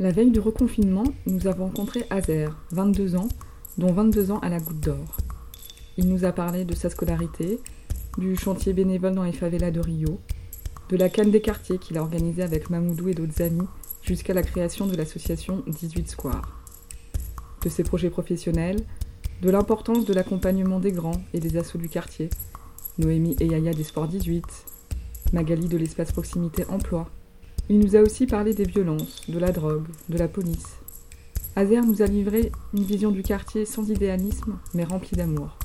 La veille du reconfinement, nous avons rencontré Azer, 22 ans, dont 22 ans à la Goutte d'Or. Il nous a parlé de sa scolarité, du chantier bénévole dans les favelas de Rio, de la canne des quartiers qu'il a organisée avec Mamoudou et d'autres amis jusqu'à la création de l'association 18 Square, de ses projets professionnels, de l'importance de l'accompagnement des grands et des assauts du quartier, Noémie et Yaya des Sports 18, Magali de l'espace proximité emploi. Il nous a aussi parlé des violences, de la drogue, de la police. Azer nous a livré une vision du quartier sans idéalisme, mais remplie d'amour.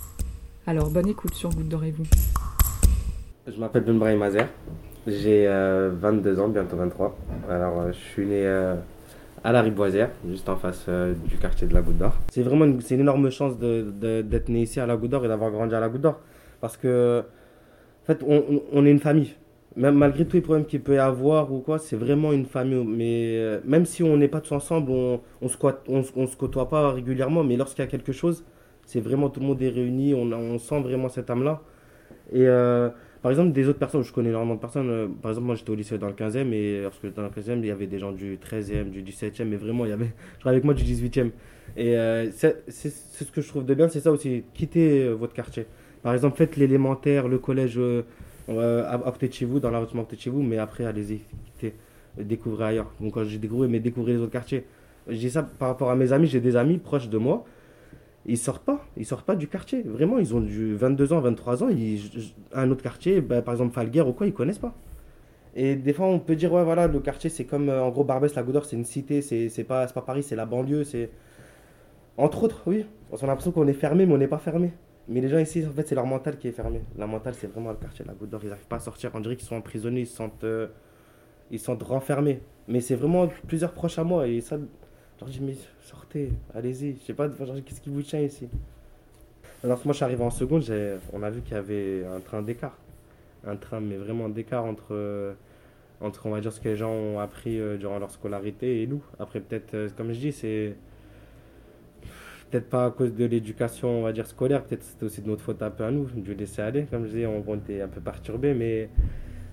Alors bonne écoute sur Goutte d'Orez-vous. Je m'appelle Ben Brahim Azer, j'ai 22 ans, bientôt 23. Alors euh, je suis né euh, à la Riboisière, juste en face euh, du quartier de la Goutte d'Or. C'est vraiment une, une énorme chance d'être né ici à la Goutte et d'avoir grandi à la Goutte d'Or. Parce que, en fait, on est une famille. Malgré tous les problèmes qu'il peut y avoir ou quoi, c'est vraiment une famille. Mais euh, même si on n'est pas tous ensemble, on on se, on, se- côtoie pas régulièrement, mais lorsqu'il y a quelque chose, c'est vraiment tout le monde est réuni, on, sent vraiment cette âme-là. Et euh, par exemple, des autres personnes, je connais énormément de personnes. euh, par exemple, moi j'étais au lycée dans le 15e, et lorsque j'étais dans le 15e, il y avait des gens du 13e, du 17e, mais vraiment, il y avait, avec moi du 18e. Et c'est ce que je trouve de bien, c'est ça aussi, quitter votre quartier. Par exemple, faites l'élémentaire, le collège euh, à, à côté de chez vous, dans l'arrondissement à côté de chez vous, mais après, allez-y, quittez, euh, découvrez ailleurs. Donc, quand j'ai découvert, mais découvrez les autres quartiers. Dis ça par rapport à mes amis, j'ai des amis proches de moi, ils sortent pas, ils sortent pas du quartier. Vraiment, ils ont du 22 ans, 23 ans, ils, un autre quartier, bah, par exemple Falguère ou quoi, ils connaissent pas. Et des fois, on peut dire, ouais, voilà, le quartier, c'est comme, euh, en gros, Barbès, la Goudor, c'est une cité, c'est pas, pas Paris, c'est la banlieue, c'est... Entre autres, oui. On a l'impression qu'on est fermé, mais on n'est pas fermé. Mais les gens ici, en fait, c'est leur mental qui est fermé. La mental, c'est vraiment le quartier la Goutte d'Or. Ils n'arrivent pas à sortir. On dirait qu'ils sont emprisonnés, ils se sentent, euh, ils sentent renfermés. Mais c'est vraiment plusieurs proches à moi. Et ça, je leur dis, mais sortez, allez-y. Je sais pas, qu'est-ce qui vous tient ici? Alors moi, je suis arrivé en seconde, on a vu qu'il y avait un train d'écart. Un train, mais vraiment d'écart entre, euh, entre, on va dire, ce que les gens ont appris euh, durant leur scolarité et nous. Après, peut-être, comme je dis, c'est peut-être pas à cause de l'éducation, on va dire, scolaire, peut-être c'était aussi de notre faute un peu à nous, du laisser aller, comme je disais, on, était un peu perturbé, mais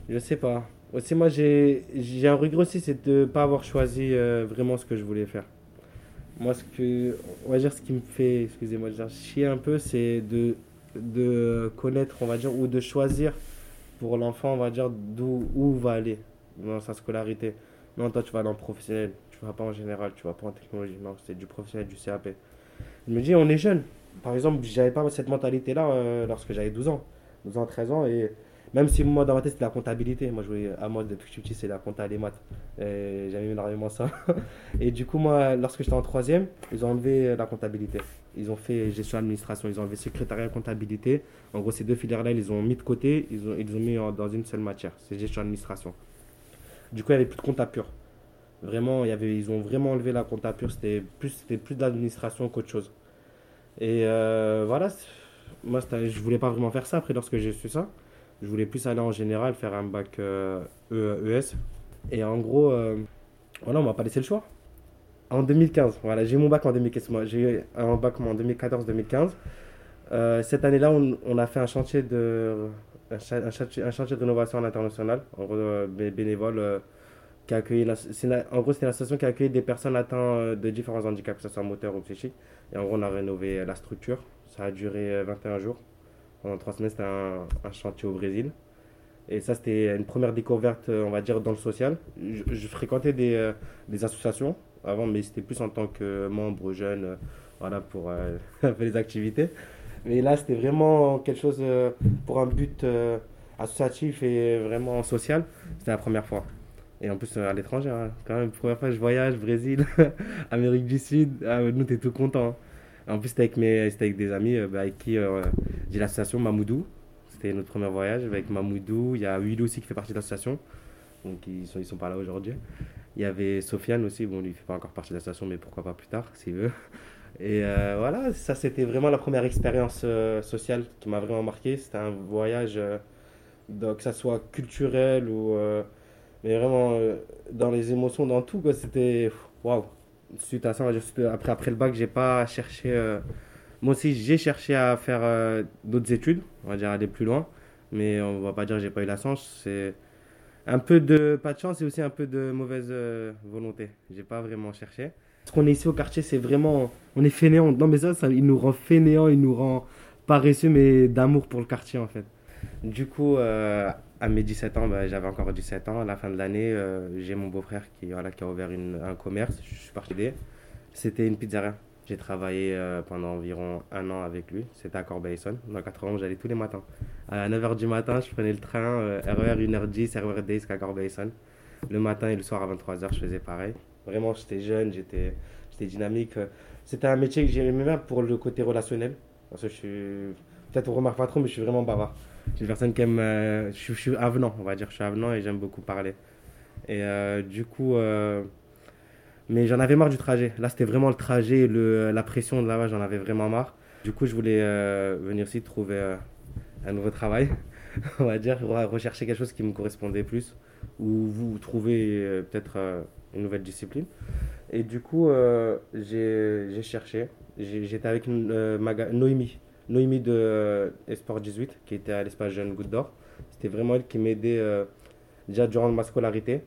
je sais pas. Aussi, moi, j'ai j'ai un regret aussi, c'est de pas avoir choisi euh, vraiment ce que je voulais faire. Moi, ce que, on va dire, ce qui me fait, excusez-moi, de dire chier un peu, c'est de, de connaître, on va dire, ou de choisir pour l'enfant, on va dire, d'où où va aller dans sa scolarité. Non, toi, tu vas dans le professionnel, tu vas pas en général, tu vas pas en technologie, non, c'est du professionnel, du CAP. Je me dis, on est jeune. Par exemple, j'avais pas cette mentalité-là euh, lorsque j'avais 12 ans, 12 ans, 13 ans, et même si moi, dans ma tête, c'était la comptabilité. Moi, je voulais, à moi, depuis que je suis petit, c'est la compta, les maths. J'aimais énormément ça. Et du coup, moi, lorsque j'étais en troisième, ils ont enlevé la comptabilité. Ils ont fait gestion administration, ils ont enlevé secrétariat comptabilité. En gros, ces deux filières-là, ils les ont mis de côté, ils ont, ils les ont mis dans une seule matière, c'est gestion administration. Du coup, il n'y avait plus de compta pure. Vraiment, ils ont vraiment enlevé la compta pure, c'était plus, c'était plus de l'administration qu'autre chose. Et euh, voilà, moi, je voulais pas vraiment faire ça après lorsque j'ai su ça. Je voulais plus aller en général, faire un bac euh, E- ES. Et en gros, euh, voilà, on m'a pas laissé le choix. En 2015, voilà, j'ai mon bac en 2015. Moi, j'ai eu un bac en 2014-2015. Euh, cette année-là, on, a fait un chantier de, un, un chantier, un chantier de rénovation à l'international, euh, bé- bénévole, qui a en gros, c'était une association qui a accueilli des personnes atteintes euh, de différents handicaps, que ce soit moteur ou psychique. Et en gros, on a rénové la structure. Ça a duré euh, 21 jours. Pendant trois semaines, c'était un, chantier au Brésil. Et ça, c'était une première découverte, euh, on va dire, dans le social. Je, fréquentais des, euh, associations avant, mais c'était plus en tant que membre jeune, euh, voilà, pour euh, faire les activités. Mais là, c'était vraiment quelque chose euh, pour un but euh, associatif et vraiment social. C'était la première fois. Et en plus, euh, à l'étranger, hein. quand même, première fois que je voyage, Brésil, Amérique du Sud, ah, nous, t'es tout content. hein. En plus, c'était avec, mes, avec des amis euh, bah, avec qui euh, j'ai l'association Mamoudou. C'était notre premier voyage avec Mamoudou. Il y a Willy aussi qui fait partie de l'association. Donc, ils sont, ils sont pas là aujourd'hui. Il y avait Sofiane aussi. Bon, lui, il fait pas encore partie de l'association, mais pourquoi pas plus tard, s'il veut. Et euh, voilà, ça, c'était vraiment la première expérience sociale qui m'a vraiment marqué. C'était un voyage, donc, que ça soit culturel ou. Mais vraiment, euh, dans les émotions, dans tout, quoi, c'était. Waouh! Suite à ça, après, après le bac, j'ai pas cherché. euh, moi aussi, j'ai cherché à faire euh, d'autres études, on va dire aller plus loin, mais on va pas dire que j'ai pas eu la chance. C'est un peu de pas de chance et aussi un peu de mauvaise volonté. J'ai pas vraiment cherché. Ce qu'on est ici au quartier, c'est vraiment. On est fainéant. Non, mais ça, ça, il nous rend fainéant, il nous rend paresseux, mais d'amour pour le quartier en fait. Du coup, à mes 17 ans, bah, j'avais encore 17 ans. À la fin de l'année, euh, j'ai mon beau-frère qui, voilà, qui a ouvert un commerce. Je suis parti aider. C'était une pizzeria. J'ai travaillé euh, pendant environ un an avec lui. C'était à Corbeil-Essonne. Dans 91, j'allais tous les matins. À 9h du matin, je prenais le train, euh, RER 1h10, RER 10 jusqu'à Corbeil-Essonne. Le matin et le soir à 23h, je faisais pareil. Vraiment, j'étais jeune, j'étais dynamique. C'était un métier que j'aimais bien pour le côté relationnel. Parce que je suis. Peut-être on remarque pas trop, mais je suis vraiment bavard. Je suis une personne qui aime. euh, je, suis- avenant, on va dire. Je suis avenant et j'aime beaucoup parler. Et euh, du coup. euh, mais j'en avais marre du trajet. Là, c'était vraiment le trajet, le, la pression de là-bas, j'en avais vraiment marre. Du coup, je voulais venir ici trouver un nouveau travail, on va dire, re- rechercher quelque chose qui me correspondait plus, ou vous trouver peut-être une nouvelle discipline. Et du coup, j'ai cherché. J'étais avec une, Noémie, Noémie de euh, Esport 18, qui était à l'espace Jeune Goutte. C'était vraiment elle qui m'aidait euh, déjà durant ma scolarité,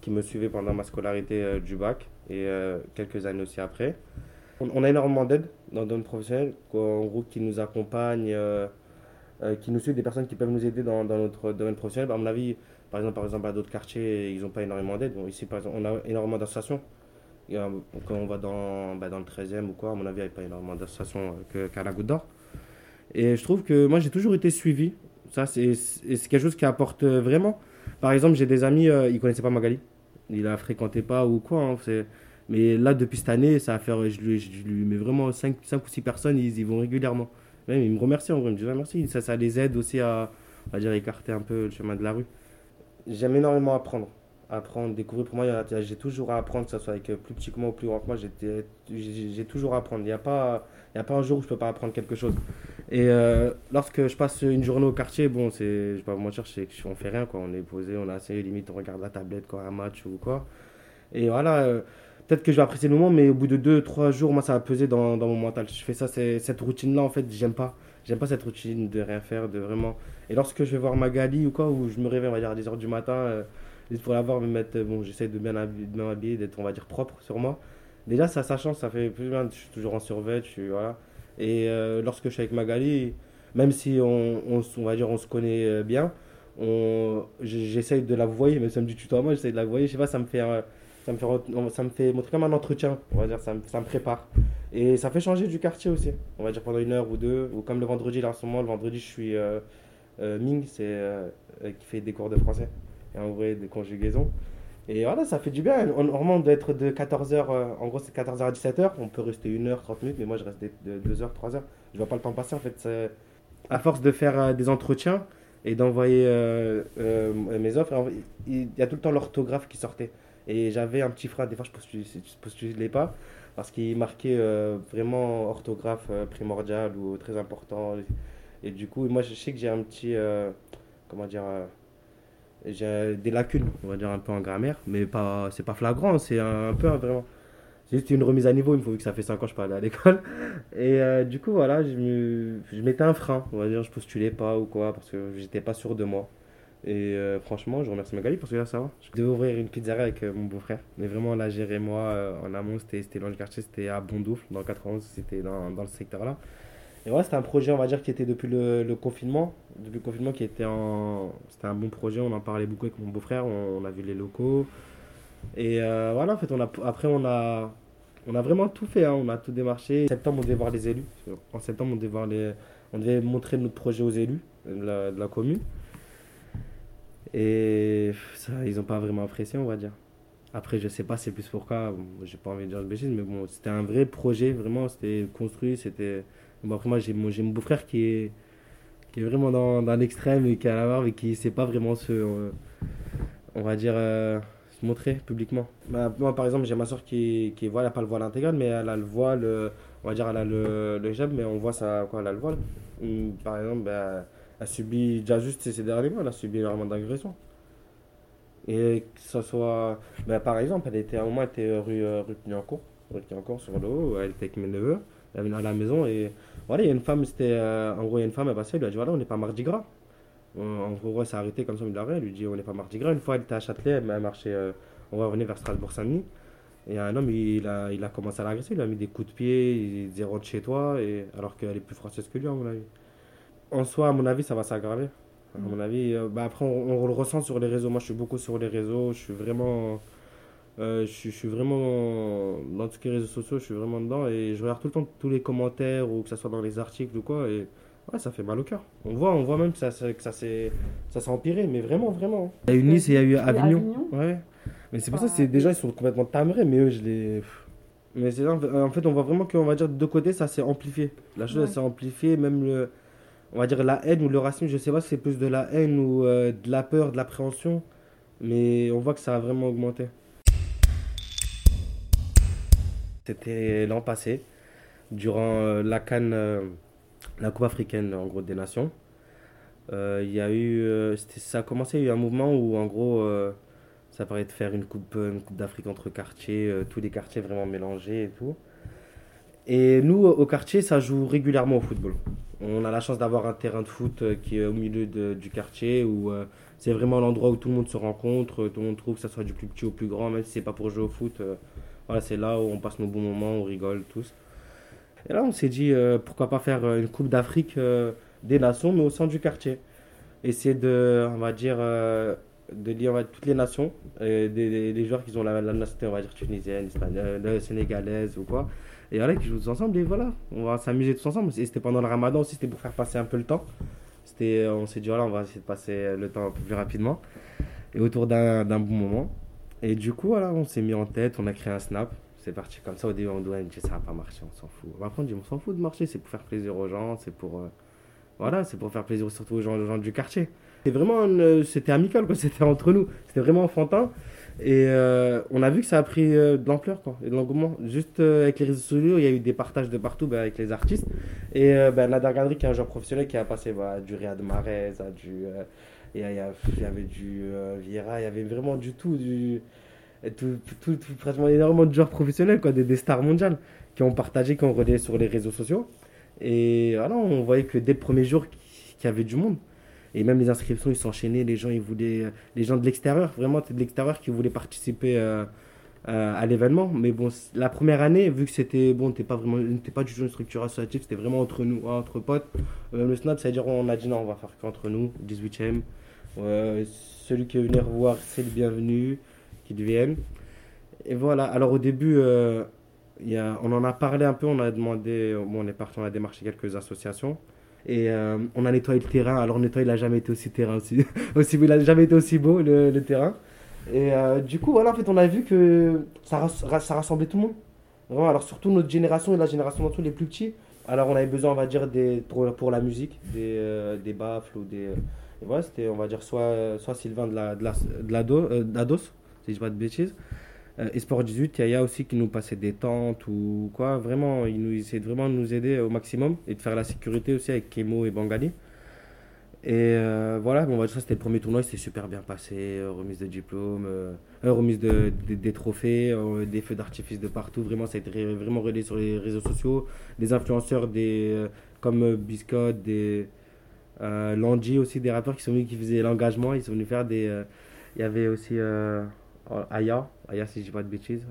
qui me suivait pendant ma scolarité euh, du bac et quelques années aussi après. On, a énormément d'aide dans le domaine professionnel, en gros, qui nous accompagnent, euh, qui nous suivent, des personnes qui peuvent nous aider dans, notre domaine professionnel. À mon avis, par exemple, par exemple à d'autres quartiers, ils n'ont pas énormément d'aide. Ici, par exemple, on a énormément d'associations. Quand on va dans, bah, dans le 13e ou quoi, à mon avis, il n'y a pas énormément d'associations qu'à la Goutte d'Or. Et je trouve que moi, j'ai toujours été suivi. Ça, c'est quelque chose qui apporte vraiment. Par exemple, j'ai des amis, euh, ils ne connaissaient pas Magali. Ils la fréquentaient pas ou quoi. hein, mais là, depuis cette année, ça va faire, je lui, je mets vraiment 5, ou 6 personnes, ils y vont régulièrement. Même, ils me remercient en vrai, ils me disent ah, merci. Ça, ça les aide aussi à, va dire, écarter un peu le chemin de la rue. J'aime énormément apprendre. Apprendre, découvrir. Pour moi, j'ai toujours à apprendre, que ce soit avec euh, plus petit que moi ou plus grand que moi. j'ai toujours à apprendre. Il n'y a, pas- il y a pas un jour où je ne peux pas apprendre quelque chose. Et euh, lorsque je passe une journée au quartier, bon, c'est, je vais pas vous mentir, c'est on fait rien, quoi. On est posé, on est assez limite, on regarde la tablette, quoi, un match ou quoi. Et voilà, euh, peut-être que je vais apprécier le moment, mais au bout de 2-3 jours, moi, ça va peser dans, mon mental. Je fais ça, cette routine-là, en fait, j'aime pas. J'aime pas cette routine de rien faire, de vraiment. Et lorsque je vais voir Magali ou quoi, où je me réveille, on va dire, à 10h du matin, euh, juste pour la voir, me mettre, euh, bon, j'essaie de bien de bien m'habiller, d'être, on va dire, propre sur moi. Déjà, ça, ça change, ça fait plus bien. Je suis toujours en survêt, je suis. Et euh, lorsque je suis avec Magali, même si on, on, va dire on se connaît euh, bien, on, j'essaye de la voyer, même si ça me dit tutoiement, j'essaye de la voyer, je sais pas, ça me fait, euh, ça me fait, ça me fait montrer comme un entretien, on va dire, ça me, prépare. Et ça fait changer du quartier aussi, on va dire pendant une heure ou deux, ou comme le vendredi, là en ce moment, le vendredi je suis Ming, c'est qui fait des cours de français, et en vrai des conjugaisons. Et voilà, ça fait du bien. On- Normalement, on doit être de 14h, en gros, c'est 14h à 17h. On peut rester 1h, 30 minutes, mais moi, je reste de 2h, 3h. Je vois pas le temps passer, en fait. À force de faire euh, des entretiens et d'envoyer euh, euh, mes offres, en- il y a tout le temps l'orthographe qui sortait. Et j'avais un petit frein, des fois, je postulais, postulais pas, parce qu'il marquait euh, vraiment orthographe euh, primordial ou très important. Et du coup, moi, je sais que j'ai un petit. euh, comment dire. J'ai des lacunes, on va dire un peu en grammaire, mais pas, c'est pas flagrant, c'est un, peu vraiment. C'est juste une remise à niveau, il me faut vu que ça fait 5 ans que je parle à l'école. Et euh, du coup, voilà, je, me, je mettais un frein, on va dire, je postulais pas ou quoi, parce que j'étais pas sûr de moi. Et euh, franchement, je remercie Magali parce que là, ça va. Je devais ouvrir une pizzeria avec euh, mon beau-frère, mais vraiment, là, gérer moi en amont, c'était dans le quartier, c'était à Bondoufle, dans le 91, c'était dans, dans le secteur là. Et voilà, c'était un projet, on va dire, qui était depuis le, confinement. Depuis le confinement, qui était. C'était un bon projet, on en parlait beaucoup avec mon beau-frère, on, a vu les locaux. Et euh, voilà, en fait, on a, après, on a, on a vraiment tout fait, hein, on a tout démarché. En septembre, on devait voir les élus. En septembre, on devait, montrer notre projet aux élus de la, de la commune. Et ça, ils n'ont pas vraiment apprécié, on va dire. Après, je sais pas, c'est plus pourquoi, bon, j'ai pas envie de dire de bêtises, mais bon, c'était un vrai projet, vraiment, c'était construit, c'était. Moi, j'ai mon, mon beau-frère qui est, qui est vraiment dans, dans l'extrême et qui a la barbe et qui ne sait pas vraiment se. euh, on va dire. euh, montrer publiquement. Bah, moi, par exemple, j'ai ma soeur qui, qui elle n'a pas le voile intégral, mais elle a le voile, euh, on va dire, elle a le, le mais on voit ça, quoi, elle a le voile. Hum, Par exemple, bah, elle subit, déjà juste ces derniers mois, elle a subi énormément d'agressions. Et que ce soit, bah, par exemple, elle était à un moment, elle était rue, rue rue sur le haut, elle était avec mes neveux, elle venait à la maison et voilà, il y a une femme, c'était, euh, en gros, il y a une femme, elle passait, elle lui a dit, voilà, on n'est pas mardi gras. en gros, ça a arrêté comme ça, il a lui dit on n'est pas Mardi Gras. Une fois, elle était à Châtelet, elle m'a marché, on va revenir vers Strasbourg-Saint-Denis. Et un homme, il a, il a commencé à l'agresser, il a mis des coups de pied, il disait rentre chez toi, et, alors qu'elle est plus française que lui, à mon avis. En soi, à mon avis, ça va s'aggraver. À mon avis, euh, bah après, on, le ressent sur les réseaux. Moi, je suis beaucoup sur les réseaux, je suis vraiment. Euh, je, suis vraiment dans tous les réseaux sociaux, je suis vraiment dedans et je regarde tout le temps tous les commentaires ou que ce soit dans les articles ou quoi. Et ouais, ça fait mal au cœur. On voit, on voit même que ça, que ça s'est empiré, mais vraiment, vraiment. Il y a eu Nice et il y a eu Avignon. Ouais. Mais c'est pour ça, c'est déjà, ils sont complètement tamerés, mais eux, je les. Mais c'est en fait, on voit vraiment qu'on va dire de deux côtés, ça s'est amplifié. La chose, s'est amplifiée, même le. On va dire la haine ou le racisme, je sais pas si c'est plus de la haine ou euh, de la peur, de l'appréhension, mais on voit que ça a vraiment augmenté. C'était l'an passé, durant euh, la Cannes, euh, la Coupe africaine en gros des nations. Il y a eu, ça a commencé, il y a eu un mouvement où en gros ça paraît de faire une coupe, une coupe d'Afrique entre quartiers, euh, tous les quartiers vraiment mélangés et tout. Et nous, au quartier, ça joue régulièrement au football. On a la chance d'avoir un terrain de foot euh, qui est au milieu du quartier où euh, c'est vraiment l'endroit où tout le monde se rencontre, tout le monde trouve que ça soit du plus petit au plus grand, même si c'est pas pour jouer au foot. Voilà, c'est là où on passe nos bons moments, on rigole tous. Et là, on s'est dit pourquoi pas faire une Coupe d'Afrique des Nations, mais au sein du quartier. Essayer de, on va dire, de lier toutes les nations, des, joueurs qui ont la, nationalité, on va dire, tunisienne, espagnole, euh, sénégalaise ou quoi. Et voilà, qui jouent tous ensemble. Et voilà, on va s'amuser tous ensemble. Et c'était pendant le ramadan aussi, c'était pour faire passer un peu le temps. C'était, euh, on s'est dit, voilà, on va essayer de passer le temps un peu plus rapidement. Et autour d'un bon moment. Et du coup, voilà, on s'est mis en tête, on a créé un snap. C'est parti comme ça. Au début, on doit dire, ça va pas marcher, on s'en fout. On dit, on s'en fout de marcher, c'est pour faire plaisir aux gens, c'est pour. Euh, voilà, c'est pour faire plaisir surtout aux gens, aux gens du quartier. C'était vraiment, euh, c'était amical, quoi. C'était entre nous. C'était vraiment enfantin. Et euh, on a vu que ça a pris de l'ampleur, quoi, et de l'engouement. Juste avec les réseaux sociaux, il y a eu des partages de partout bah, avec les artistes. Et ben, Nader Gadri, qui est un joueur professionnel, qui a passé bah, du Riyad Mahrez, à du. Il y, avait du Vieira, il y avait vraiment du tout. Du, tout, tout, pratiquement énormément de joueurs professionnels, quoi, des, des, stars mondiales, qui ont partagé, qui ont relayé sur les réseaux sociaux. Et voilà, on voyait que dès le premier jour, qu'il y avait du monde. Et même les inscriptions, ils s'enchaînaient. Les gens, ils voulaient, les gens de l'extérieur, vraiment de l'extérieur, qui voulaient participer euh, euh, à l'événement. Mais bon, la première année, vu que c'était bon, t'es pas vraiment, pas du tout une structure associative, c'était vraiment entre nous, entre potes. Euh, le snap, c'est-à-dire on a dit non, on va faire qu'entre nous, 18ème. Celui qui veut venir voir, c'est le bienvenu, qu'il vienne. Et voilà. Alors au début. Y a, on en a parlé un peu, on a demandé, bon, on est parti, on a démarché quelques associations. Et euh, on a nettoyé le terrain. Alors, nettoyer, il n'a jamais été aussi terrain aussi. aussi il n'a jamais été aussi beau, le, terrain. Et euh, du coup, voilà, en fait, on a vu que ça, ça rassemblait tout le monde. Vraiment, alors surtout notre génération et la génération d'entre les plus petits. Alors, on avait besoin, on va dire, des, pour, pour la musique, des, euh, des baffles ou des. Et c'était, on va dire, soit, soit Sylvain de la, de la, de la d'Ados, si je dis pas de bêtises, euh, et Sport 18, il y a aussi qui nous passait des tentes ou quoi. Vraiment, ils nous essaient de vraiment nous aider au maximum et de faire la sécurité aussi avec Kemo et Bangali. Et euh, voilà, bon, ça c'était le premier tournoi, s'est super bien passé. Euh, remise de diplôme, remise de, des trophées, des feux d'artifice de partout. Vraiment, ça a été vraiment relayé sur les réseaux sociaux. Des influenceurs des, comme Biscotte, des Landy aussi, des rappeurs qui sont venus qui faisaient l'engagement. Ils sont venus faire des. Il y avait aussi. Oh, Aya, Aya si je dis pas de bêtises.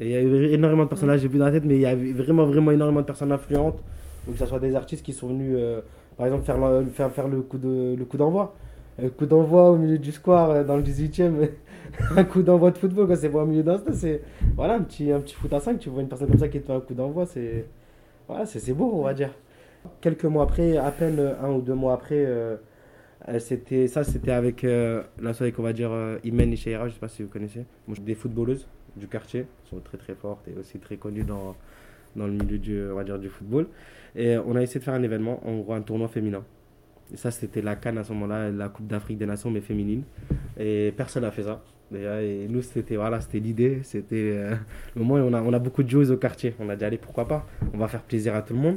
Il y a eu énormément de personnages, j'ai plus dans la tête, mais il y a vraiment, vraiment énormément de personnes influentes. Donc, que ce soit des artistes qui sont venus, euh, par exemple, faire faire, faire le coup d'envoi. De, le coup d'envoi au milieu du square, euh, dans le 18ème, un coup d'envoi de football, c'est pas au milieu d'un c'est voilà, un petit, un petit foot à 5, tu vois une personne comme ça qui te fait un coup d'envoi, c'est voilà, c'est beau, on va dire. Quelques mois après, à peine un ou deux mois après, euh, euh, c'était ça c'était avec euh, la soirée qu'on va dire euh, Imen Ishaira, je sais pas si vous connaissez. Des footballeuses du quartier sont très très fortes et aussi très connues dans, dans le milieu du, on va dire, du football. Et on a essayé de faire un événement en gros un tournoi féminin. Et ça c'était la Cannes à ce moment-là la Coupe d'Afrique des Nations mais féminine. Et personne n'a fait ça et nous c'était voilà l'idée c'était le moment on a, on a beaucoup de joueuses au quartier. On a dit allez pourquoi pas? On va faire plaisir à tout le monde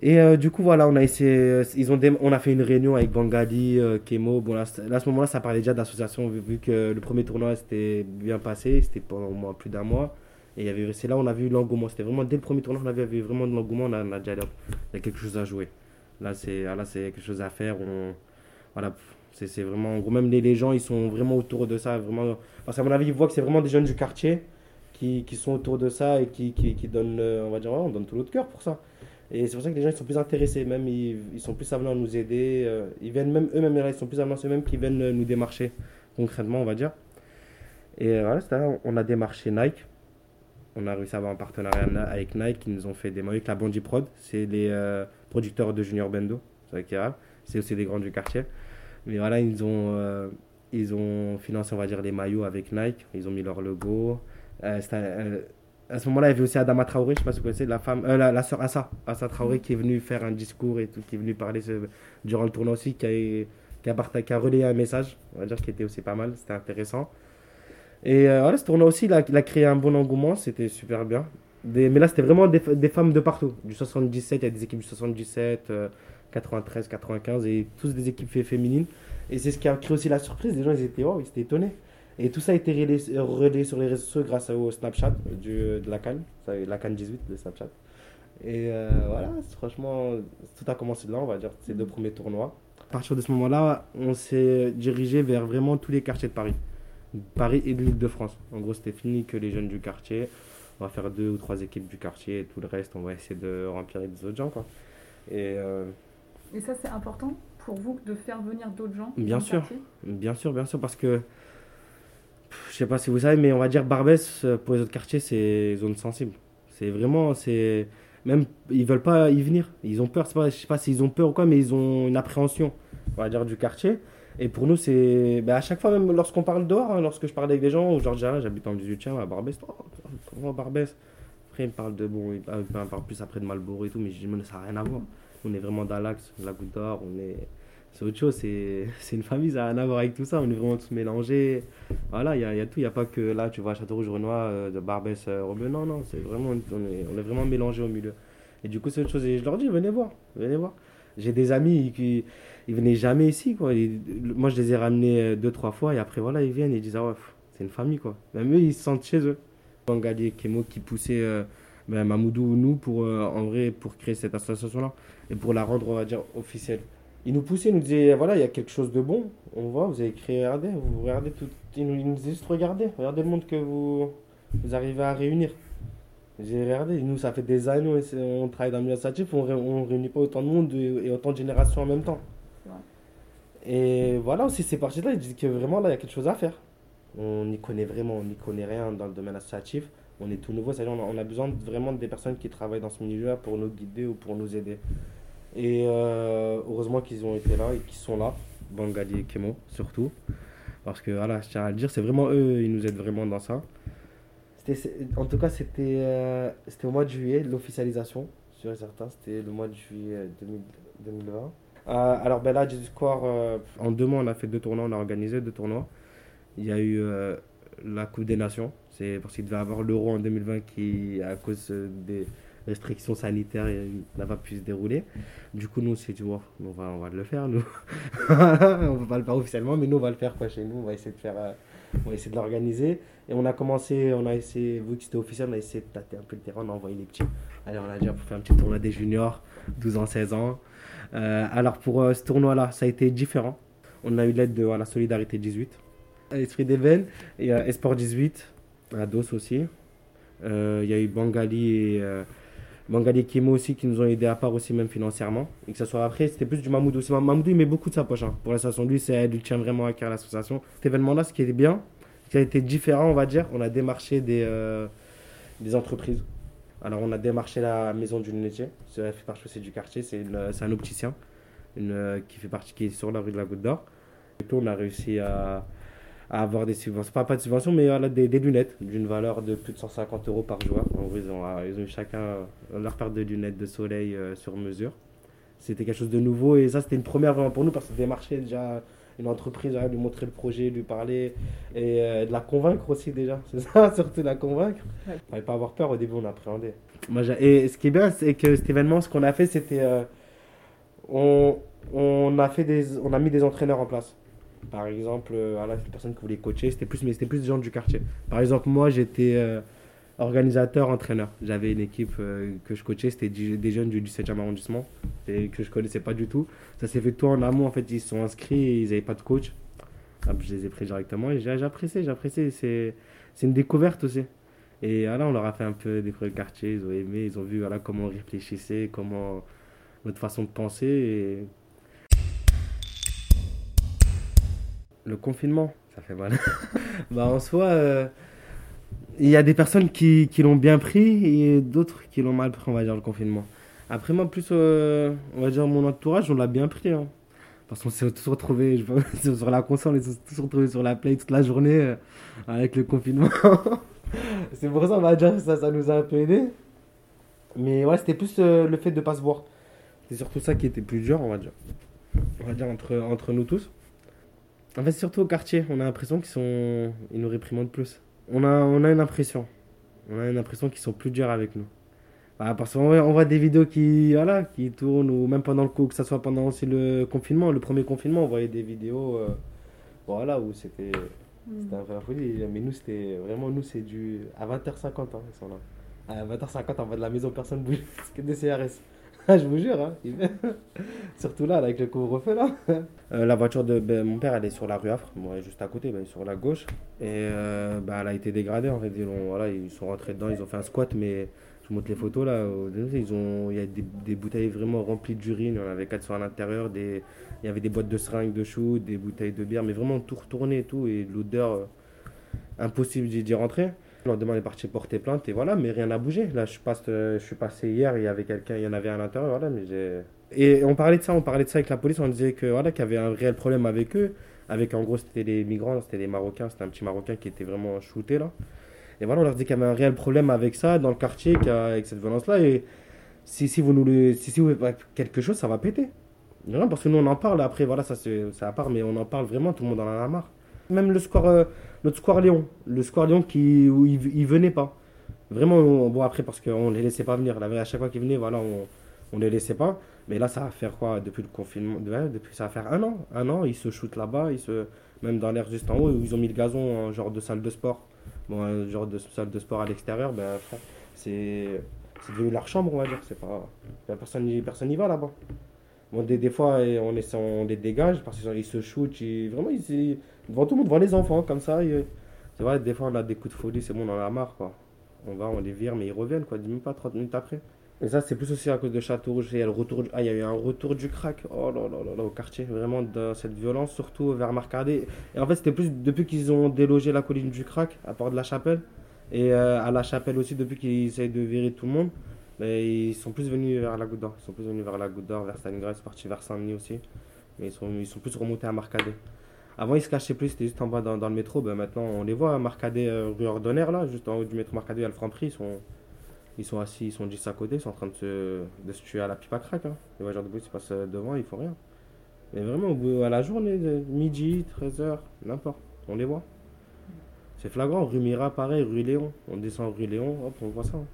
et euh, du coup, voilà, on a essayé, euh, ils ont on a fait une réunion avec Bangali, euh, Kemo. Bon, là, à ce moment-là, ça parlait déjà d'association, vu, que le premier tournoi s'était bien passé, c'était pendant au moins plus d'un mois. Et c'est là on a vu l'engouement. C'était vraiment dès le premier tournoi, on avait vu vraiment de l'engouement. On a, déjà il y a quelque chose à jouer. Là, c'est là, c'est quelque chose à faire. On, voilà, c'est vraiment, en gros, même les, les, gens, ils sont vraiment autour de ça. Vraiment, parce qu'à mon avis, ils voient que c'est vraiment des jeunes du quartier qui, qui, sont autour de ça et qui, qui, qui donnent, on va dire, on donne tout notre cœur pour ça. Et c'est pour ça que les gens ils sont plus intéressés, même ils, ils sont plus amenés à nous aider. Euh, ils viennent même eux-mêmes, ils sont plus amenés eux-mêmes qui viennent nous démarcher concrètement, on va dire. Et euh, voilà, c'est on a démarché Nike. On a réussi à avoir un partenariat avec Nike qui nous ont fait des maillots avec la Bandit Prod. C'est les euh, producteurs de Junior Bendo. C'est aussi des grands du quartier. Mais voilà, ils ont, ils ont financé, on va dire, les maillots avec Nike. Ils ont mis leur logo. c'était à ce moment-là, il y avait aussi Adama Traoré, je ne sais pas si vous connaissez, la femme, euh, la, la soeur Assa, Assa Traoré, qui est venue faire un discours et tout, qui est venue parler durant le tournoi aussi, qui a, qui, a, qui a relayé un message, on va dire, qui était aussi pas mal, c'était intéressant. Et euh, voilà, ce tournoi aussi, il a, il a, créé un bon engouement, c'était super bien. Des, mais là, c'était vraiment des, des, femmes de partout. Du 77, il y a des équipes du 77, 93, 95, et tous des équipes féminines. Et c'est ce qui a créé aussi la surprise. Les gens, ils étaient, oh, ils étaient étonnés. Et tout ça a été relayé, sur les réseaux sociaux grâce au Snapchat du, de la Cannes, la Cannes 18 de Snapchat. Et euh, voilà, franchement, tout a commencé de là, on va dire, ces deux premiers tournois. À partir de ce moment-là, on s'est dirigé vers vraiment tous les quartiers de Paris. Paris et l'île de France. En gros, c'était fini que les jeunes du quartier. On va faire deux ou trois équipes du quartier et tout le reste, on va essayer de remplir les autres gens. Quoi. Et, euh, et ça, c'est important pour vous de faire venir d'autres gens Bien sûr, bien sûr, bien sûr, parce que je sais pas si vous savez, mais on va dire Barbès, euh, pour les autres quartiers, c'est zone sensible. C'est vraiment, c'est. Même, ils veulent pas y venir. Ils ont peur, pas, je sais pas s'ils ont peur ou quoi, mais ils ont une appréhension, on va dire, du quartier. Et pour nous, c'est. Ben, à chaque fois, même lorsqu'on parle dehors, hein, lorsque je parle avec des gens, ou genre, j'habite en 18e à Barbès, oh, comment Barbès? Après, ils me parlent de. Bon, ils parlent plus après de Malboro et tout, mais je dis, mais ça n'a rien à voir. On est vraiment dans l'axe, la goutte d'or, on est c'est autre chose, c'est une famille, ça n'a rien à voir avec tout ça, on est vraiment tous mélangés. Voilà, il y a, y a, tout, il n'y a pas que là, tu vois, Château-Rouge, Renoir, euh, de Barbès, euh, non, non, c'est vraiment, on est, on est vraiment mélangés au milieu. Et du coup, c'est autre chose, et je leur dis, venez voir, venez voir. J'ai des amis qui ils venaient jamais ici, quoi. moi, je les ai ramenés euh, deux, trois fois, et après, voilà, ils viennent et ils disent, ah ouais, c'est une famille, quoi. Même eux, ils se sentent chez eux. Bangali Kemo qui poussait euh, ben, Mamoudou, nous, pour, en vrai, pour créer cette association-là, et pour la rendre, on va dire, officielle il nous poussait, il nous disait voilà, il y a quelque chose de bon. On voit, vous avez créé, regardez, vous regardez tout. Il nous, il disait juste regardez, regardez le monde que vous, vous arrivez à réunir. J'ai regardé, nous, ça fait des années, on, on travaille dans le milieu associatif, on ne réunit pas autant de monde et autant de générations en même temps. Et voilà aussi, c'est parti de là, il dit que vraiment là, il y a quelque chose à faire. On n'y connaît vraiment, on n'y connaît rien dans le domaine associatif. On est tout nouveau, c'est-à-dire on, on a besoin vraiment des personnes qui travaillent dans ce milieu-là pour nous guider ou pour nous aider. Et euh, heureusement qu'ils ont été là et qu'ils sont là, Bangali et Kemo surtout. Parce que voilà, je tiens à le dire, c'est vraiment eux, ils nous aident vraiment dans ça. En tout cas, c'était euh, c'était au mois de juillet, l'officialisation, sur certains, c'était le mois de juillet 2020. Euh, alors ben là, Square, en deux mois, on a fait deux tournois, on a organisé deux tournois. Il y a eu la Coupe des Nations, c'est parce qu'il devait avoir l'Euro en 2020 qui, à cause des restrictions sanitaires n'a pas pu se dérouler. Du coup, nous, c'est du on va, on va le faire, nous. on va pas le faire officiellement, mais nous, on va le faire quoi, chez nous. On va essayer de faire, euh, on va essayer de l'organiser. Et on a commencé, on a essayé, vu que c'était officiel, on a essayé de tâter un peu le terrain, on a envoyé les petits. Allez, on a dit, pour faire un petit tournoi des juniors, 12 ans, 16 ans. Euh, alors, pour euh, ce tournoi-là, ça a été différent. On a eu l'aide de la Solidarité 18, Esprit d'Even et Esport 18, à DOS aussi. Il y a eu Bangali et Bangali Kimo aussi qui nous ont aidé à part aussi même financièrement. Et que ce soit après, c'était plus du Mamoudou aussi. Mamoudou il met beaucoup de sa poche hein, pour l'association. Lui, c'est il tient vraiment à cœur l'association. Cet événement-là, ce qui était bien, ce qui a été différent, on va dire, on a démarché des, euh, des entreprises. Alors on a démarché la maison du lunetier, c'est fait partie du quartier, c'est un opticien euh, qui fait partie qui est sur la rue de la Goutte d'Or. Et puis on a réussi à à avoir des subventions, pas, pas de subventions, mais voilà, des, des lunettes d'une valeur de plus de 150 euros par joueur. En ils ont, euh, ils ont eu chacun leur paire de lunettes de soleil euh, sur mesure. C'était quelque chose de nouveau et ça, c'était une première vraiment pour nous parce que marché déjà une entreprise, à lui montrer le projet, lui parler et euh, de la convaincre aussi déjà. C'est ça, surtout de la convaincre. Il ne fallait pas avoir peur, au début on appréhendait. Moi, et ce qui est bien, c'est que cet événement, ce qu'on a fait, c'était. on, on, a fait des, on a mis des entraîneurs en place. Par exemple, euh, voilà, les personnes qui voulaient coacher, c'était plus, mais c'était plus des gens du quartier. Par exemple, moi, j'étais, euh, organisateur, entraîneur. J'avais une équipe euh, que je coachais, c'était des jeunes du 17e arrondissement et que je connaissais pas du tout. Ça s'est fait tout en amont, en fait, ils se sont inscrits et ils n'avaient pas de coach. je les ai pris directement et j'ai apprécié, j'ai apprécié. C'est une découverte aussi. Et là, on leur a fait un peu des de quartier, ils ont aimé, ils ont vu voilà, comment on réfléchissait, comment notre façon de penser. Le confinement, ça fait mal. bah, en soi, euh, il y a des personnes qui, qui l'ont bien pris et d'autres qui l'ont mal pris, on va dire, le confinement. Après, moi, plus, euh, on va dire, mon entourage, on l'a bien pris. Hein. Parce qu'on s'est tous retrouvés sur la console, on s'est tous retrouvés sur la play toute la journée euh, avec le confinement. c'est pour ça, on va dire ça, ça nous a un peu aidé. Mais ouais, c'était plus le fait de ne pas se voir. C'est surtout ça qui était plus dur, on va dire. On va dire entre, entre nous tous. En fait, surtout au quartier, on a l'impression qu'ils sont... ils nous réprimandent plus. On a, on a une impression. On a une impression qu'ils sont plus durs avec nous. Bah, parce qu'on voit, on voit des vidéos qui, voilà, qui tournent, ou même pendant le coup, que ce soit pendant aussi le confinement, le premier confinement, on voyait des vidéos euh, voilà, où c'était mm. c'était un peu la folie. Mais nous, c'était vraiment, nous, c'est du. À 20h50, hein, ils sont là. À 20h50, on va de la maison, personne bouge. C'est que des CRS. Je vous jure, hein. surtout là, avec le couvre-feu là. Euh, la voiture de ben, mon père, elle est sur la rue Affre, juste à côté, ben, sur la gauche. Et euh, bah, elle a été dégradée en fait. Ils, sont rentrés dedans, ils ont fait un squat, mais je montre les photos là. Ils ont, il y a des, bouteilles vraiment remplies d'urine. En avait 400 à l'intérieur. Il y avait des boîtes de seringues de chou, des bouteilles de bière, mais vraiment tout retourné et tout. Et l'odeur, euh, impossible d'y rentrer. Le lendemain, on est parti porter plainte et voilà, mais rien n'a bougé. Là, je, passe, je suis passé hier, il y avait quelqu'un, il y en avait à l'intérieur, voilà, mais j'ai. Et on parlait de ça, on parlait de ça avec la police, on disait que voilà, qu'il y avait un réel problème avec eux. Avec en gros, c'était les migrants, c'était les Marocains, c'était un petit Marocain qui était vraiment shooté là. Et voilà, on leur dit qu'il y avait un réel problème avec ça dans le quartier, avec cette violence-là. Et si, si vous nous quelque chose, ça va péter. Vraiment, parce que nous on en parle après, voilà, ça c'est à part, mais on en parle vraiment, tout le monde en a marre. Même le square, euh, notre square Léon, le square Léon qui, où il, il venait pas. Vraiment, bon après, parce qu'on les laissait pas venir. À chaque fois qu'ils venaient, voilà, on, on les laissait pas. Mais là, ça va faire quoi depuis le confinement? Depuis ça va faire un an. Un an, ils se shootent là-bas, ils se, même dans l'air juste en haut, où ils ont mis le gazon en genre de salle de sport bon, genre de salle de sport à l'extérieur, ben, c'est devenu leur chambre, on va dire. C'est pas, personne n'y personne va là-bas. Bon, des, des fois, on, est, on les dégage parce qu'ils se shootent. vraiment, ils, devant tout le monde, devant les enfants, comme ça. C'est vrai, des fois, on a des coups de folie, c'est bon, on en a marre. Quoi. On va, on les vire, mais ils reviennent, quoi, même pas 30 minutes après. Et ça, c'est plus aussi à cause de Château Rouge. Il y a, le retour, ah, il y a eu un retour du crack. Oh là là là au quartier. Vraiment, de cette violence, surtout vers Marcadet. Et en fait, c'était plus depuis qu'ils ont délogé la colline du crack, à part de la chapelle. Et euh, à la chapelle aussi, depuis qu'ils essayent de virer tout le monde. Ils sont plus venus vers la Goutte. Ils sont plus venus vers la Goutte vers Stalingrad. Ils sont vers Saint-Denis aussi. Mais ils sont, ils sont plus remontés à Marcadet. Avant, ils se cachaient plus, c'était juste en bas dans, le métro. Ben, maintenant, on les voit à Marcadet, euh, rue Ordonnaire, là, juste en haut du métro Marcadet, il y a le Franprix. Ils sont ils sont assis, ils sont 10 à côté, ils sont en train de se, de se tuer à la pipe à crack. Hein. Les voyageurs de bruit se passent devant, ils font rien. Mais vraiment, à la journée, midi, 13h, n'importe, on les voit. C'est flagrant, rue Mira, pareil, rue Léon. On descend rue Léon, hop, on voit ça. Hein.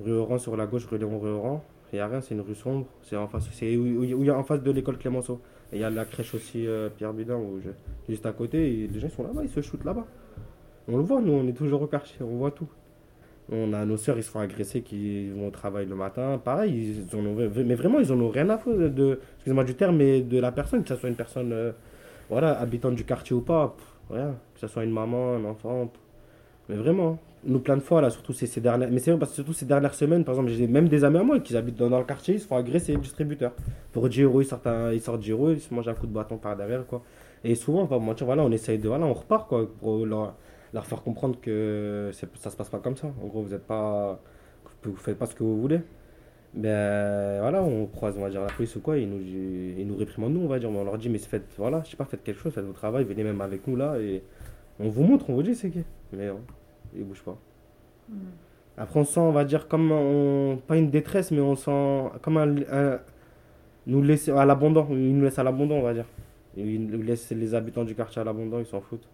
Rue Oran sur la gauche, rue Léon, rue Oran. Il n'y a rien, c'est une rue sombre. C'est en face, c'est où, en face de l'école Clémenceau. Et il y a la crèche aussi euh, Pierre Bidin, où juste à côté. Les gens sont là-bas, ils se shootent là-bas. On le voit, nous, on est toujours au quartier, on voit tout. On a nos sœurs, ils se font agresser, qui vont au travail le matin. Pareil, ils ont, mais vraiment, ils en ont rien à foutre de, excusez-moi du terme, mais de la personne, que ce soit une personne, euh, voilà, habitante du quartier ou pas, rien. Que ce soit une maman, un enfant. Mais vraiment, nous plein de fois, là, surtout ces, ces dernières, mais c'est vrai parce que surtout ces dernières semaines, par exemple, j'ai même des amis à moi qui habitent dans, le quartier, ils se font agresser, distributeurs. Pour Giro, ils sortent, ils sortent Giro, ils se mangent un coup de bâton par derrière, quoi. Et souvent, on va voilà, on essaye de, voilà, on repart, quoi, pour leur, leur faire comprendre que ça se passe pas comme ça. En gros, vous êtes pas, vous faites pas ce que vous voulez. Ben voilà, on croise, on va dire, la police ou quoi, ils nous, ils nous nous, on va dire, on leur dit, mais faites, voilà, je sais pas, faites quelque chose, faites votre travail, venez même avec nous là, on vous montre, on vous dit c'est qui. Mais non, ils bougent pas. Hmm. Après, on sent, on va dire, comme, on, pas une détresse, mais on sent comme un, nous laisser à l'abandon, ils nous laissent à l'abandon, on va dire. Ils laissent les habitants du quartier à l'abandon, ils s'en foutent.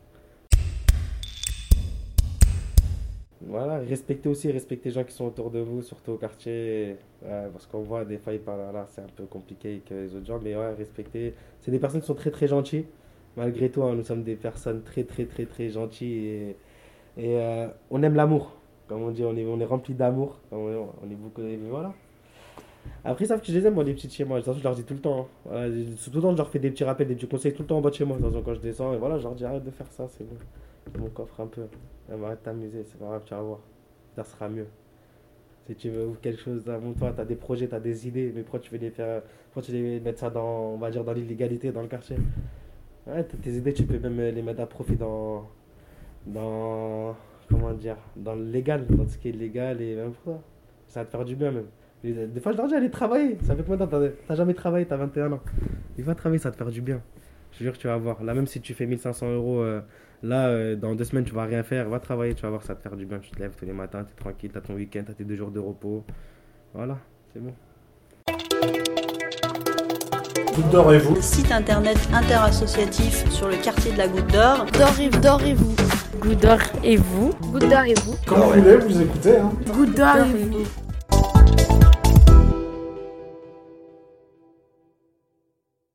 voilà, respectez aussi, respectez les gens qui sont autour de vous, surtout au quartier. parce qu'on voit des fois, ils parlent, là, c'est un peu compliqué que les autres gens, mais ouais, respectez. C'est des personnes qui sont très très gentilles. Malgré tout, hein, nous sommes des personnes très très très très gentilles et, euh, on aime l'amour. Comme on dit, on est, on est rempli d'amour. On est, beaucoup. et Voilà. Après, ils savent que je les aime, moi, les petits de chez moi. Je leur dis tout le temps. hein. Tout le temps, je leur fais des petits rappels, des petits conseils tout le temps en bas de chez moi. Quand je descends, et voilà, je leur dis arrête de faire ça, c'est bon. Mon coffre un peu. Arrête de t'amuser, c'est pas grave, tu vas voir. Ça sera mieux. Si tu veux quelque chose, montre-toi, t'as des projets, t'as des idées, mais pourquoi tu veux les faire, pourquoi tu veux mettre ça dans, on va dire, dans l'illégalité, dans le quartier? Ouais, tes idées, tu peux même les mettre à profit dans, dans, comment dire, dans le légal, dans ce qui est légal et même ça. Ça va te faire du bien même. Et Des fois, je leur dis, allez travailler. Ça fait combien de temps T'as jamais travaillé, t'as 21 ans? Il va travailler, ça va te faire du bien. Je te jure tu vas voir. Là, même si tu fais 1500 euros, euh, là, euh, dans deux semaines, tu vas rien faire. Va travailler, tu vas voir, ça va te faire du bien. Tu te lèves tous les matins, t'es tranquille, t'as ton week-end, t'as tes deux jours de repos. Voilà, c'est bon. Goutte d'or et vous Site internet interassociatif sur le quartier de la Goutte d'Or. Dorez-vous. Goutte d'or et vous. Goutte d'or et vous. Comme vous voulez, vous écoutez. Hein. Goutte d'or et vous.